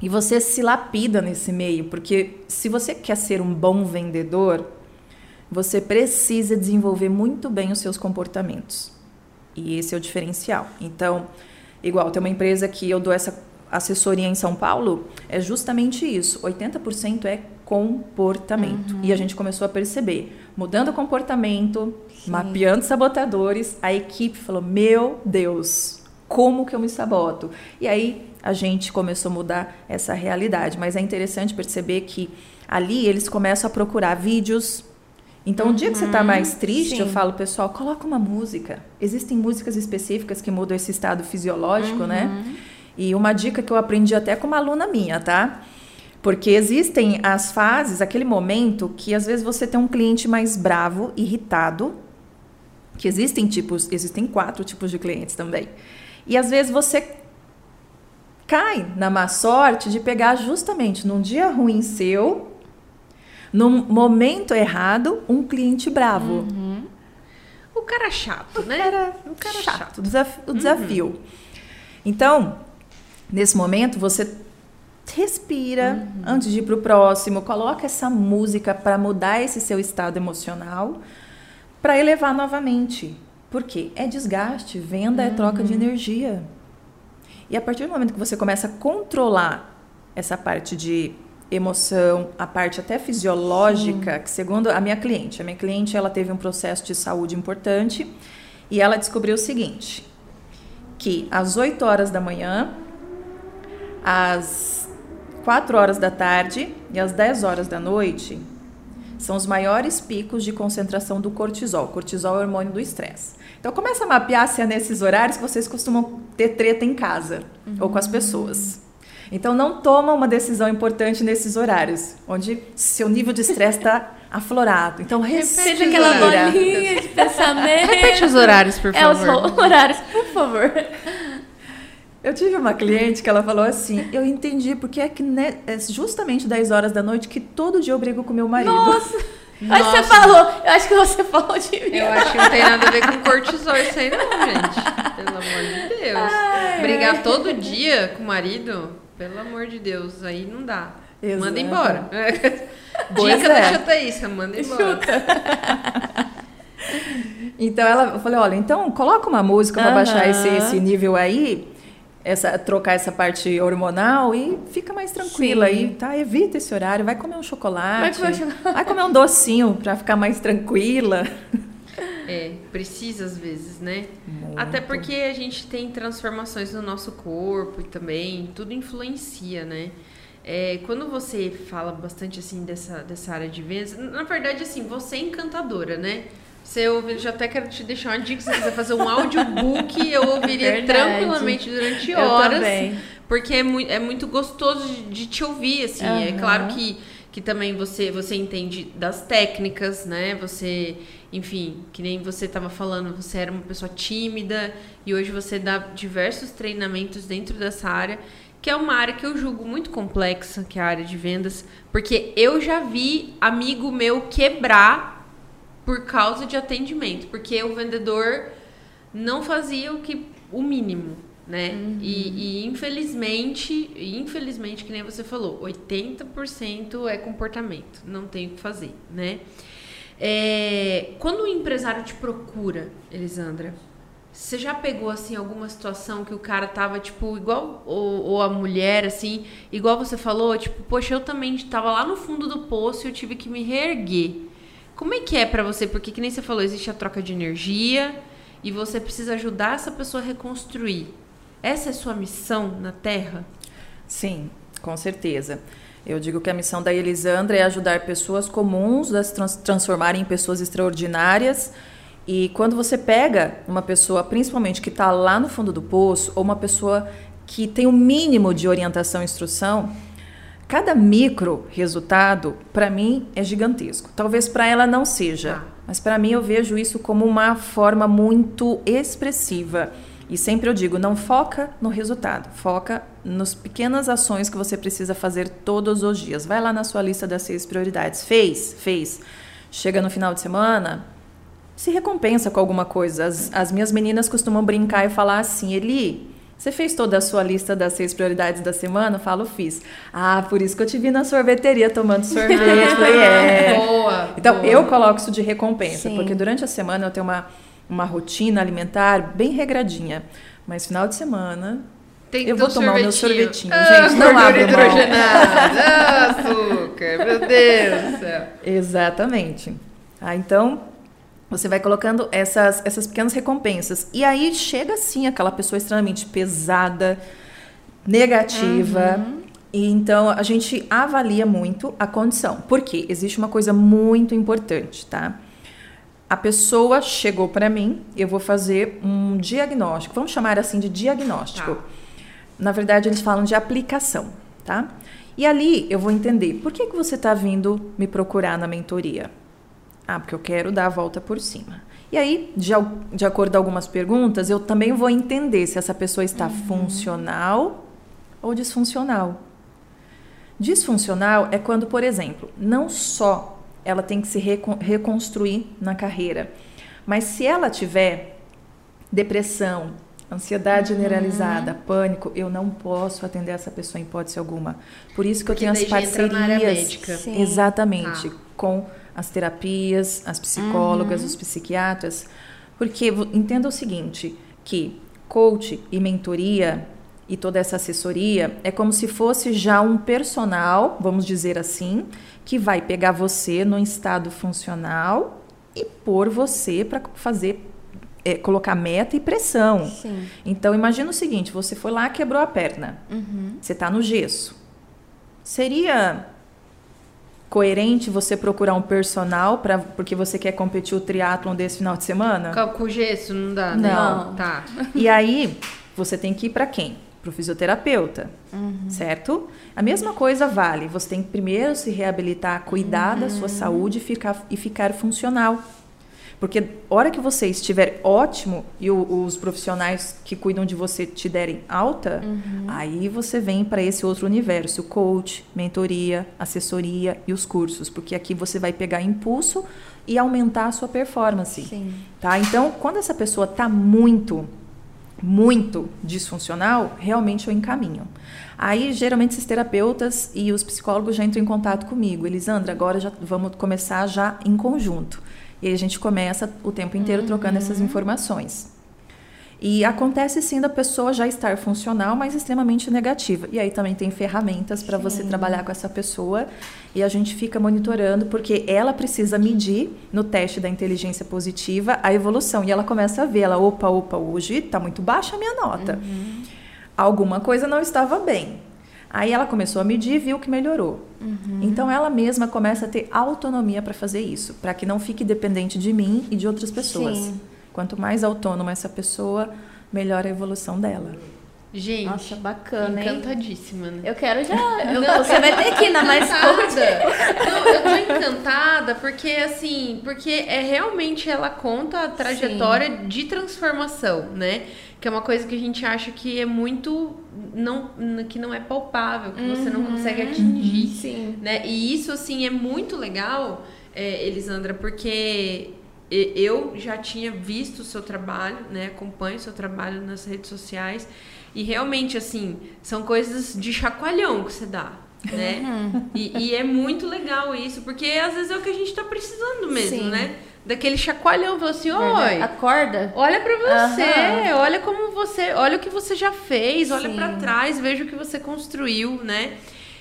E você se lapida nesse meio, porque se você quer ser um bom vendedor, você precisa desenvolver muito bem os seus comportamentos. E esse é o diferencial. Então, igual, tem uma empresa que eu dou essa assessoria em São Paulo, é justamente isso. 80% é comportamento. Uhum. E a gente começou a perceber, mudando o comportamento, Sim. mapeando sabotadores, a equipe falou: "Meu Deus, como que eu me saboto?". E aí a gente começou a mudar essa realidade, mas é interessante perceber que ali eles começam a procurar vídeos então, uhum, o dia que você está mais triste, sim. eu falo, pessoal, coloca uma música. Existem músicas específicas que mudam esse estado fisiológico, uhum. né? E uma dica que eu aprendi até com uma aluna minha, tá? Porque existem as fases, aquele momento que às vezes você tem um cliente mais bravo, irritado, que existem tipos, existem quatro tipos de clientes também. E às vezes você cai na má sorte de pegar justamente num dia ruim seu, num momento errado, um cliente bravo. Uhum. O cara chato, né? O cara, o cara chato, chato. o desafio. O desafio. Uhum. Então, nesse momento, você respira uhum. antes de ir para o próximo, coloca essa música para mudar esse seu estado emocional, para elevar novamente. Por quê? É desgaste, venda é troca de uhum. energia. E a partir do momento que você começa a controlar essa parte de emoção, a parte até fisiológica, Sim. que segundo a minha cliente, a minha cliente ela teve um processo de saúde importante e ela descobriu o seguinte, que às 8 horas da manhã, às 4 horas da tarde e às 10 horas da noite são os maiores picos de concentração do cortisol. Cortisol é o hormônio do estresse. Então começa a mapear se é nesses horários que vocês costumam ter treta em casa uhum. ou com as pessoas. Então não toma uma decisão importante nesses horários, onde seu nível de estresse está aflorado. Então repete aquela bolinha de pensamento. Repete os horários, por favor. É os horários, por favor. Eu tive uma cliente que ela falou assim: Eu entendi porque é que né, é justamente 10 horas da noite que todo dia eu brigo com meu marido. Nossa! Que você falou, eu acho que você falou de mim. Eu acho que não tem nada a ver com cortisol isso aí, não, gente. Pelo amor de Deus. Ai, Brigar todo dia com o marido, pelo amor de Deus, aí não dá. Exato. Manda embora. Dica é. da chutaíça, manda embora. Chuta. então ela, eu falei, olha, então coloca uma música para baixar esse, esse nível aí, essa, trocar essa parte hormonal e fica mais tranquila aí, tá? Evita esse horário, vai comer um chocolate, vai comer, vai comer um docinho para ficar mais tranquila. É, precisa às vezes, né? Muito. Até porque a gente tem transformações no nosso corpo e também tudo influencia, né? É, quando você fala bastante assim dessa, dessa área de vendas, na verdade, assim, você é encantadora, né? Você ouve, já até quero te deixar uma dica, se você quiser fazer um audiobook, eu ouviria verdade. tranquilamente durante horas. Porque é muito, é muito gostoso de, de te ouvir, assim. Uhum. É claro que que também você você entende das técnicas, né? Você, enfim, que nem você estava falando, você era uma pessoa tímida e hoje você dá diversos treinamentos dentro dessa área, que é uma área que eu julgo muito complexa, que é a área de vendas, porque eu já vi amigo meu quebrar por causa de atendimento, porque o vendedor não fazia o que o mínimo, né? Uhum. E, e, infelizmente, infelizmente, que nem você falou, 80% é comportamento, não tem o que fazer, né? É, quando o empresário te procura, Elisandra, você já pegou assim alguma situação que o cara tava tipo igual ou, ou, a mulher assim, igual você falou, tipo, poxa, eu também estava lá no fundo do poço e eu tive que me reerguer. Como é que é para você? Porque que nem você falou, existe a troca de energia e você precisa ajudar essa pessoa a reconstruir. Essa é a sua missão na Terra? Sim, com certeza. Eu digo que a missão da Elisandra é ajudar pessoas comuns a se trans transformarem em pessoas extraordinárias. E quando você pega uma pessoa, principalmente que está lá no fundo do poço, ou uma pessoa que tem o um mínimo de orientação e instrução, cada micro resultado, para mim, é gigantesco. Talvez para ela não seja, ah. mas para mim eu vejo isso como uma forma muito expressiva e sempre eu digo, não foca no resultado, foca nas pequenas ações que você precisa fazer todos os dias. Vai lá na sua lista das seis prioridades. Fez? Fez. Chega no final de semana, se recompensa com alguma coisa. As, as minhas meninas costumam brincar e falar assim, Eli, você fez toda a sua lista das seis prioridades da semana? Eu falo, fiz. Ah, por isso que eu te vi na sorveteria tomando sorvete. Falei, é. Boa. Então, boa. eu coloco isso de recompensa, Sim. porque durante a semana eu tenho uma, uma rotina alimentar bem regradinha. Mas final de semana, Tem eu vou tomar o meu sorvetinho. sorvetinho. Ah, Gente, não abre hidrogenada. Ah, açúcar. Meu Deus do céu. Exatamente. Ah, então, você vai colocando essas, essas pequenas recompensas. E aí chega sim aquela pessoa extremamente pesada, negativa. E então a gente avalia muito a condição. Por quê? Existe uma coisa muito importante, tá? A pessoa chegou para mim, eu vou fazer um diagnóstico. Vamos chamar assim de diagnóstico. Tá. Na verdade, eles falam de aplicação, tá? E ali eu vou entender por que, que você está vindo me procurar na mentoria. Ah, porque eu quero dar a volta por cima. E aí, de, de acordo com algumas perguntas, eu também vou entender se essa pessoa está funcional ou disfuncional. Disfuncional é quando, por exemplo, não só ela tem que se recon- reconstruir na carreira, mas se ela tiver depressão, ansiedade generalizada, pânico, eu não posso atender essa pessoa em hipótese alguma. Por isso que Porque eu tenho as daí já entra na área parcerias. Exatamente, Tá. Com as terapias, as psicólogas, os psiquiatras, porque entenda o seguinte, que coach e mentoria e toda essa assessoria é como se fosse já um personal, vamos dizer assim, que vai pegar você no estado funcional e pôr você para fazer é, colocar meta e pressão. Sim. Então imagina o seguinte, você foi lá quebrou a perna. Você está no gesso. Seria coerente você procurar um personal para porque você quer competir o triatlon desse final de semana? Com, com gesso não dá, né? Não. Tá. E aí, você tem que ir para quem? Para o fisioterapeuta, certo? A mesma coisa vale. Você tem que primeiro se reabilitar, cuidar da sua saúde e ficar, e ficar funcional. Porque hora que você estiver ótimo e o- os profissionais que cuidam de você te derem alta, aí você vem para esse outro universo, coach, mentoria, assessoria e os cursos, porque aqui você vai pegar impulso e aumentar a sua performance. Sim. Tá? Então, quando essa pessoa está muito, muito disfuncional, realmente eu encaminho. Aí, geralmente, esses terapeutas e os psicólogos já entram em contato comigo. Elisandra, agora já vamos começar já em conjunto. E aí a gente começa o tempo inteiro trocando essas informações. E acontece sim da pessoa já estar funcional, mas extremamente negativa. E aí também tem ferramentas para você trabalhar com essa pessoa e a gente fica monitorando porque ela precisa medir no teste da inteligência positiva a evolução e ela começa a ver, ela, opa, opa, hoje está muito baixa a minha nota. Alguma coisa não estava bem. Aí ela começou a medir e viu que melhorou. Então ela mesma começa a ter autonomia para fazer isso, para que não fique dependente de mim e de outras pessoas. Sim. Quanto mais autônoma essa pessoa, melhor a evolução dela. Gente, Nossa, bacana, hein? encantadíssima, né? Eu quero já. eu- você vai ter que ir na mais. Não, eu tô encantada porque assim, porque é realmente ela conta a trajetória de transformação, né? Que é uma coisa que a gente acha que é muito não que não é palpável, que você não consegue atingir, Sim. né? E isso assim é muito legal, é, Elisandra, porque eu já tinha visto o seu trabalho, né? Acompanho o seu trabalho nas redes sociais e realmente assim são coisas de chacoalhão que você dá, né? E, e é muito legal isso, porque às vezes é o que a gente tá precisando mesmo, Sim. né? Daquele chacoalhão, falou assim, oi, Acorda. olha pra você, Aham. olha como você, olha o que você já fez, olha pra trás, veja o que você construiu, né?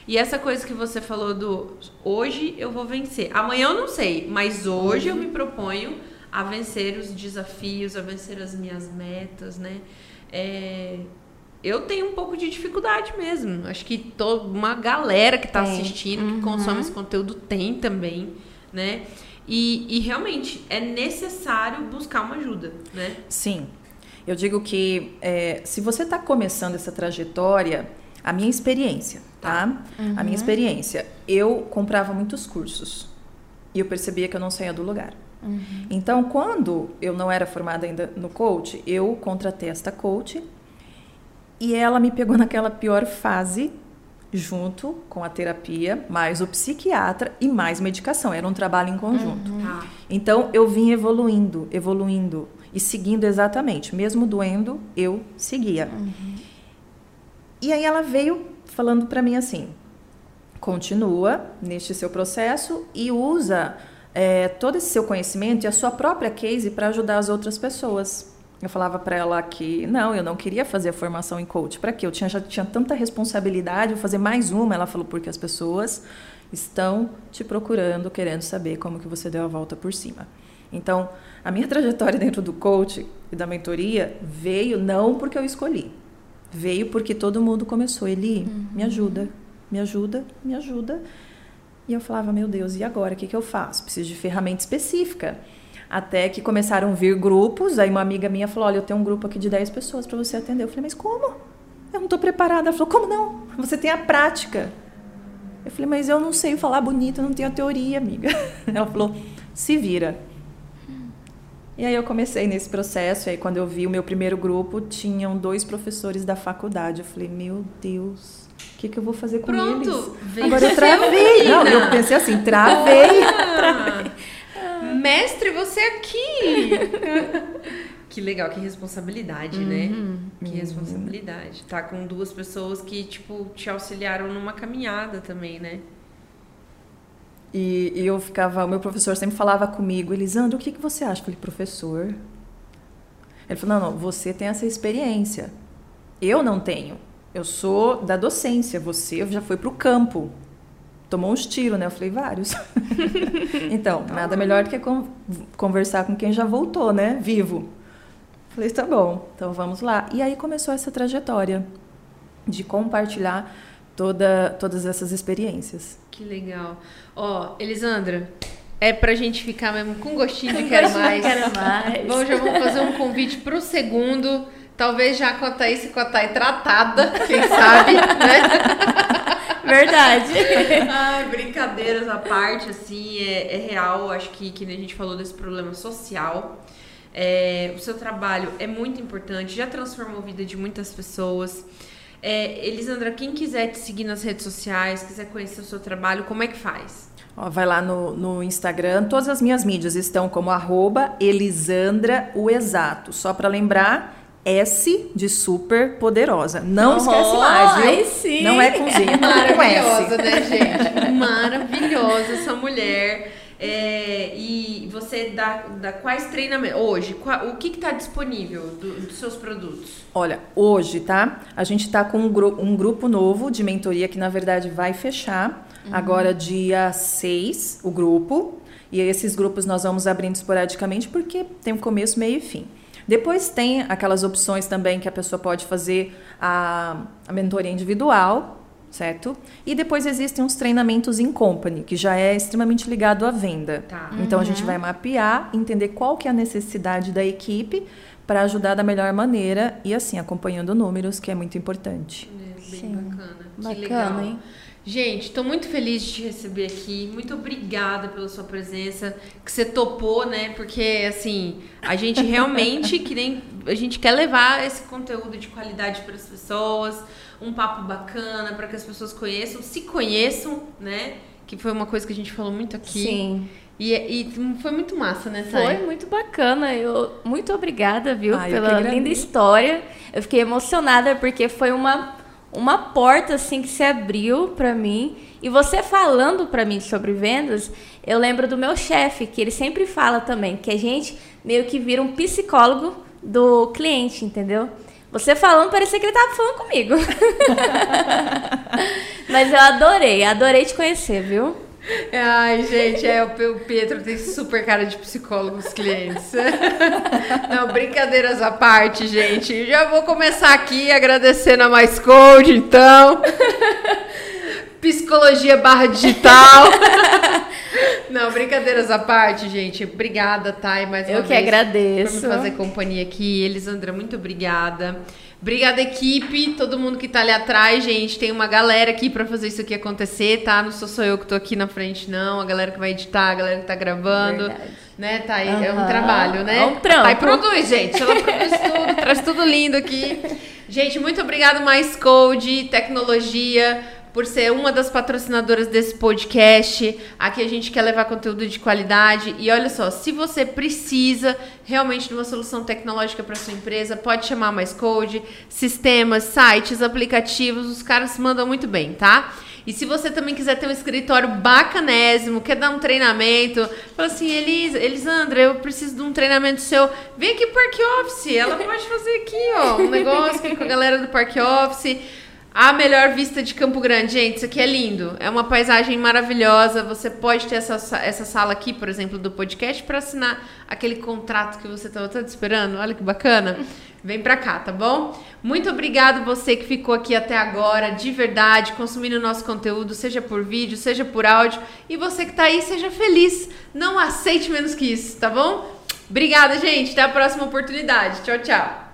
E essa coisa que você falou do hoje eu vou vencer. Amanhã eu não sei, mas hoje eu me proponho a vencer os desafios, a vencer as minhas metas, né? É, eu tenho um pouco de dificuldade mesmo. Acho que toda uma galera que está assistindo, que consome esse conteúdo, tem também, né? E, e realmente é necessário buscar uma ajuda, né? Sim. Eu digo que é, se você está começando essa trajetória, a minha experiência, tá? A minha experiência, eu comprava muitos cursos e eu percebia que eu não saía do lugar. Então, quando eu não era formada ainda no coach, eu contratei esta coach e ela me pegou naquela pior fase junto com a terapia, mais o psiquiatra e mais medicação. Era um trabalho em conjunto. Tá. Então eu vim evoluindo, evoluindo e seguindo exatamente. Mesmo doendo, eu seguia. E aí ela veio falando para mim assim: continua neste seu processo e usa é, todo esse seu conhecimento e a sua própria case para ajudar as outras pessoas. Eu falava para ela que não, eu não queria fazer a formação em coach. Para quê? Eu tinha, já tinha tanta responsabilidade, vou fazer mais uma. Ela falou porque as pessoas estão te procurando, querendo saber como que você deu a volta por cima. Então, a minha trajetória dentro do coach e da mentoria veio não porque eu escolhi, veio porque todo mundo começou. Ele me ajuda, me ajuda, me ajuda. E eu falava, meu Deus, e agora? O que, que eu faço? Preciso de ferramenta específica. Até que começaram a vir grupos, aí uma amiga minha falou, olha, eu tenho um grupo aqui de 10 pessoas para você atender. Eu falei, mas como? Eu não estou preparada. Ela falou, como não? Você tem a prática. Eu falei, mas eu não sei falar bonito, eu não tenho a teoria, amiga. Ela falou, se vira. E aí eu comecei nesse processo, e aí quando eu vi o meu primeiro grupo, tinham dois professores da faculdade. Eu falei, meu Deus, o que, que eu vou fazer com Pronto, eles? Agora eu travei. Não, eu pensei assim, travei. Ah, Mestre, você aqui! que legal, que responsabilidade, né? Que responsabilidade. Tá com duas pessoas que, tipo, te auxiliaram numa caminhada também, né? E, e eu ficava, o meu professor sempre falava comigo, Elisandro, o que, que você acha? Eu falei, professor. Ele falou, não, não, você tem essa experiência. Eu não tenho. Eu sou da docência, você já foi para o campo. Tomou uns tiros, né? Eu falei, vários. então, nada melhor do que con- conversar com quem já voltou, né? Vivo. Falei, tá bom, então vamos lá. E aí começou essa trajetória de compartilhar toda, todas essas experiências. Que legal. Ó, Elisandra, é pra gente ficar mesmo com gostinho de quero mais. Quero mais. Bom, já vamos fazer um convite pro segundo. Talvez já com a Thaís e com a Thay tratada, quem sabe, né? Verdade. Ai, brincadeiras à parte, assim, é, é real. Acho que, que nem a gente falou desse problema social. É, o seu trabalho é muito importante, já transformou a vida de muitas pessoas. É, Elisandra, quem quiser te seguir nas redes sociais, quiser conhecer o seu trabalho, como é que faz? Ó, vai lá no, no Instagram, todas as minhas mídias estão como arroba Elisandra o Exato. Só para lembrar, S de super poderosa. Não esquece mais, viu? aí sim. Não é com Z, é Maravilhosa, né, gente? Maravilhosa essa mulher. É, e você dá, dá quais treinamentos? Hoje, qual- o que está disponível do- dos seus produtos? Olha, hoje, tá? A gente tá com um, gru- um grupo novo de mentoria que, na verdade, vai fechar. Agora, dia 6, o grupo. E esses grupos nós vamos abrindo esporadicamente porque tem um começo, meio e fim. Depois tem aquelas opções também que a pessoa pode fazer a, a mentoria individual, certo? E depois existem uns treinamentos em company, que já é extremamente ligado à venda. Tá. Então a gente vai mapear, entender qual que é a necessidade da equipe para ajudar da melhor maneira e assim acompanhando números, que é muito importante. É, bem Sim. bacana. Que Bacana, legal. hein? Gente, estou muito feliz de te receber aqui. Muito obrigada pela sua presença, que você topou, né? Porque assim, a gente realmente que nem a gente quer levar esse conteúdo de qualidade para as pessoas, um papo bacana para que as pessoas conheçam, se conheçam, né? Que foi uma coisa que a gente falou muito aqui. Sim. E, e foi muito massa, né, Thay? Foi muito bacana. Eu, muito obrigada, viu, Ah, pela linda história. Eu fiquei emocionada porque foi uma, uma porta assim que se abriu pra mim. E você falando pra mim sobre vendas, eu lembro do meu chefe, que ele sempre fala também que a gente meio que vira um psicólogo do cliente, entendeu? Você falando, parecia que ele tava falando comigo. Mas eu adorei, adorei te conhecer, viu? Ai, gente, é, o Pe- o Pietro tem super cara de psicólogo os clientes. Não, brincadeiras à parte, gente. Já vou começar aqui agradecendo a Mais Code, então. Psicologia barra digital. Não, brincadeiras à parte, gente. Obrigada, Thay, mais uma Eu que vez. agradeço. Por me fazer companhia aqui. Elisandra, muito obrigada. Obrigada, equipe, todo mundo que tá ali atrás, gente. Tem uma galera aqui pra fazer isso aqui acontecer, tá? Não sou só eu que tô aqui na frente, não. A galera que vai editar, a galera que tá gravando. Verdade. Né, tá aí, é um trabalho, né? É um trampo. Thay produz, gente. Ela produz tudo, traz tudo lindo aqui. Gente, muito obrigado, Mais Code, tecnologia por ser uma das patrocinadoras desse podcast. Aqui a gente quer levar conteúdo de qualidade. E olha só, se você precisa realmente de uma solução tecnológica para sua empresa, pode chamar mais Code, sistemas, sites, aplicativos, os caras mandam muito bem, tá? E se você também quiser ter um escritório bacanésimo, quer dar um treinamento, fala assim, Elis, Elisandra, eu preciso de um treinamento seu. Vem aqui pro Park Office. Ela pode fazer aqui, ó, um negócio aqui com a galera do Park Office. A melhor vista de Campo Grande, gente, isso aqui é lindo. É uma paisagem maravilhosa. Você pode ter essa, essa sala aqui, por exemplo, do podcast, para assinar aquele contrato que você estava tanto esperando. Olha que bacana. Vem pra cá, tá bom? Muito obrigado você que ficou aqui até agora, de verdade, consumindo o nosso conteúdo, seja por vídeo, seja por áudio. E você que tá aí, seja feliz. Não aceite menos que isso, tá bom? Obrigada, gente. Até a próxima oportunidade. Tchau, tchau.